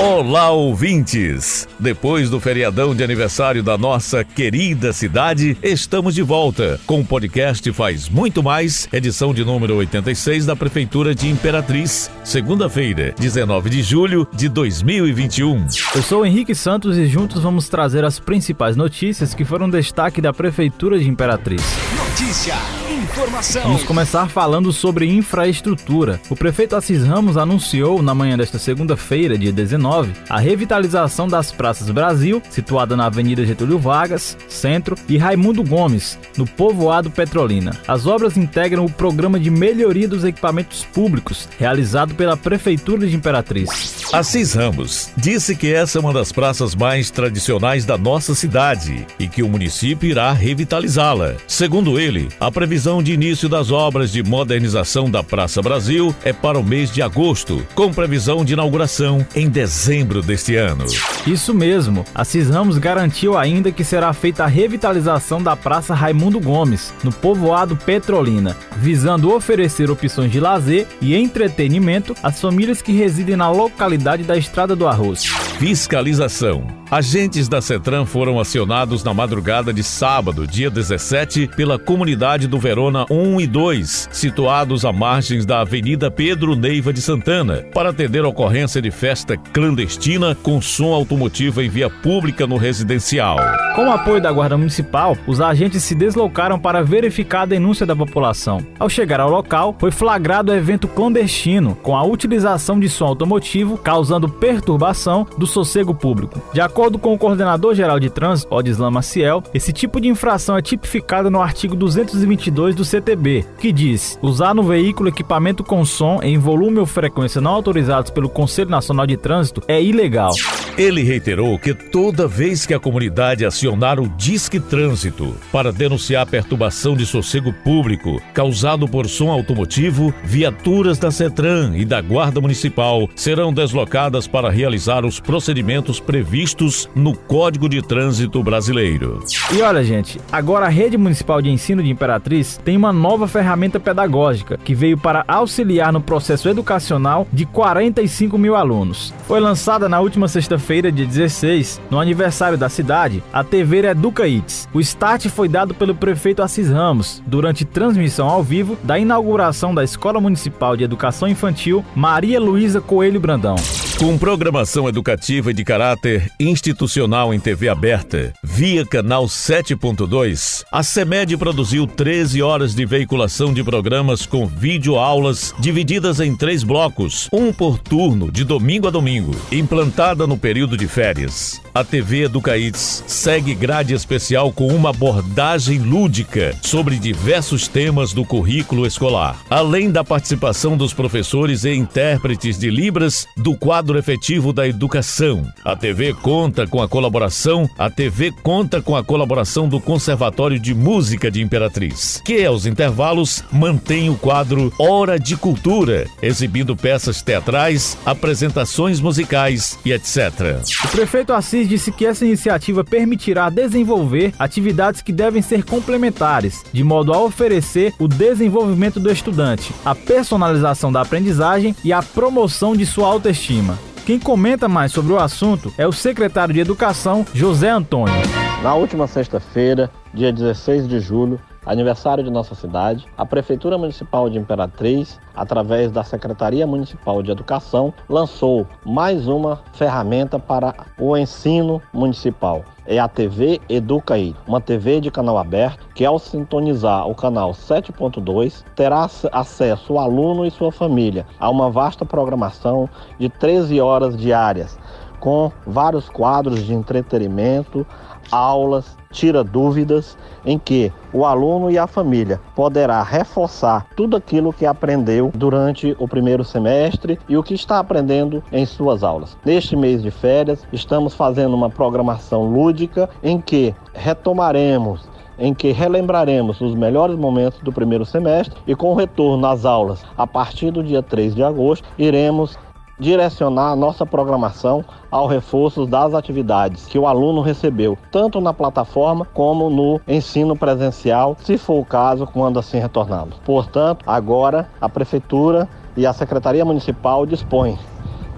Olá, ouvintes! Depois do feriadão de aniversário da nossa querida cidade, estamos de volta com o podcast Faz Muito Mais, edição de número 86 da Prefeitura de Imperatriz, segunda-feira, 19 de julho de 2021. Eu sou Henrique Santos e juntos vamos trazer as principais notícias que foram destaque da Prefeitura de Imperatriz. Notícia, informação. Vamos começar falando sobre infraestrutura. O prefeito Assis Ramos anunciou na manhã desta segunda-feira, dia 19, a revitalização das Praças Brasil, situada na Avenida Getúlio Vargas, Centro, e Raimundo Gomes, no povoado Petrolina. As obras integram o programa de melhoria dos equipamentos públicos, realizado pela Prefeitura de Imperatriz. Assis Ramos disse que essa é uma das praças mais tradicionais da nossa cidade e que o município irá revitalizá-la. Segundo ele, a previsão de início das obras de modernização da Praça Brasil é para o mês de agosto, com previsão de inauguração em dezembro dezembro deste ano. Isso mesmo, Assis Ramos garantiu ainda que será feita a revitalização da Praça Raimundo Gomes, no povoado Petrolina, visando oferecer opções de lazer e entretenimento às famílias que residem na localidade da Estrada do Arroz. Fiscalização. Agentes da CETRAN foram acionados na madrugada de sábado, dia 17, pela comunidade do Verona 1 e 2, situados à margens da Avenida Pedro Neiva de Santana, para atender a ocorrência de festa clandestina com som automotivo em via pública no residencial. Com o apoio da Guarda Municipal, os agentes se deslocaram para verificar a denúncia da população. Ao chegar ao local, foi flagrado o evento clandestino, com a utilização de som automotivo, causando perturbação do sossego público. De acordo com o coordenador geral de trânsito, Odislan Maciel, esse tipo de infração é tipificado no artigo 222 do CTB, que diz: usar no veículo equipamento com som em volume ou frequência não autorizados pelo Conselho Nacional de Trânsito é ilegal. Ele reiterou que toda vez que a comunidade acionar o Disque Trânsito para denunciar perturbação de sossego público causado por som automotivo, viaturas da CETRAN e da Guarda Municipal serão deslocadas para realizar os procedimentos previstos previstos no Código de Trânsito Brasileiro. E olha, gente, agora a Rede Municipal de Ensino de Imperatriz tem uma nova ferramenta pedagógica que veio para auxiliar no processo educacional de 45 mil alunos. Foi lançada na última sexta-feira, dia 16, no aniversário da cidade, a TV Educa Eats. O start foi dado pelo prefeito Assis Ramos durante transmissão ao vivo da inauguração da Escola Municipal de Educação Infantil Maria Luísa Coelho Brandão. Com programação educativa de caráter institucional em TV aberta, via canal 7.2, a CEMED produziu 13 horas de veiculação de programas com videoaulas divididas em três blocos, um por turno, de domingo a domingo, implantada no período de férias. A TV Educaíts segue grade especial com uma abordagem lúdica sobre diversos temas do currículo escolar, além da participação dos professores e intérpretes de Libras do quadro quadro efetivo da educação. A TV conta com a colaboração, a TV conta com a colaboração do Conservatório de Música de Imperatriz, que aos intervalos mantém o quadro Hora de Cultura, exibindo peças teatrais, apresentações musicais e etc. O prefeito Assis disse que essa iniciativa permitirá desenvolver atividades que devem ser complementares, de modo a oferecer o desenvolvimento do estudante, a personalização da aprendizagem e a promoção de sua autoestima. Quem comenta mais sobre o assunto é o secretário de Educação, José Antônio. Na última sexta-feira, dia 16 de julho, aniversário de nossa cidade, a Prefeitura Municipal de Imperatriz, através da Secretaria Municipal de Educação, lançou mais uma ferramenta para o ensino municipal. É a TV Educaí, uma TV de canal aberto que, ao sintonizar o canal 7.2, terá acesso o aluno e sua família a uma vasta programação de 13 horas diárias, com vários quadros de entretenimento, aulas, tira dúvidas, em que o aluno e a família poderá reforçar tudo aquilo que aprendeu durante o primeiro semestre e o que está aprendendo em suas aulas. Neste mês de férias, estamos fazendo uma programação lúdica em que retomaremos em que relembraremos os melhores momentos do primeiro semestre e com o retorno às aulas a partir do dia 3 de agosto, iremos direcionar nossa programação ao reforço das atividades que o aluno recebeu, tanto na plataforma como no ensino presencial, se for o caso, quando assim retornado. Portanto, agora a Prefeitura e a Secretaria Municipal dispõem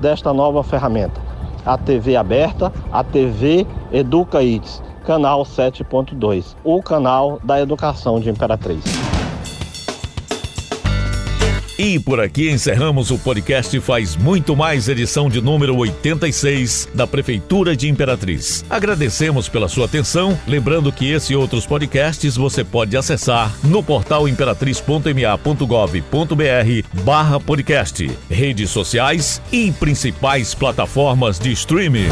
desta nova ferramenta. a TV aberta, a TV Educa Eats, canal 7.2, o canal da educação de Imperatriz. E por aqui encerramos o podcast Faz Muito Mais, edição de número 86 da Prefeitura de Imperatriz. Agradecemos pela sua atenção, lembrando que esse e outros podcasts você pode acessar no portal imperatriz.ma.gov.br barra podcast, redes sociais e principais plataformas de streaming.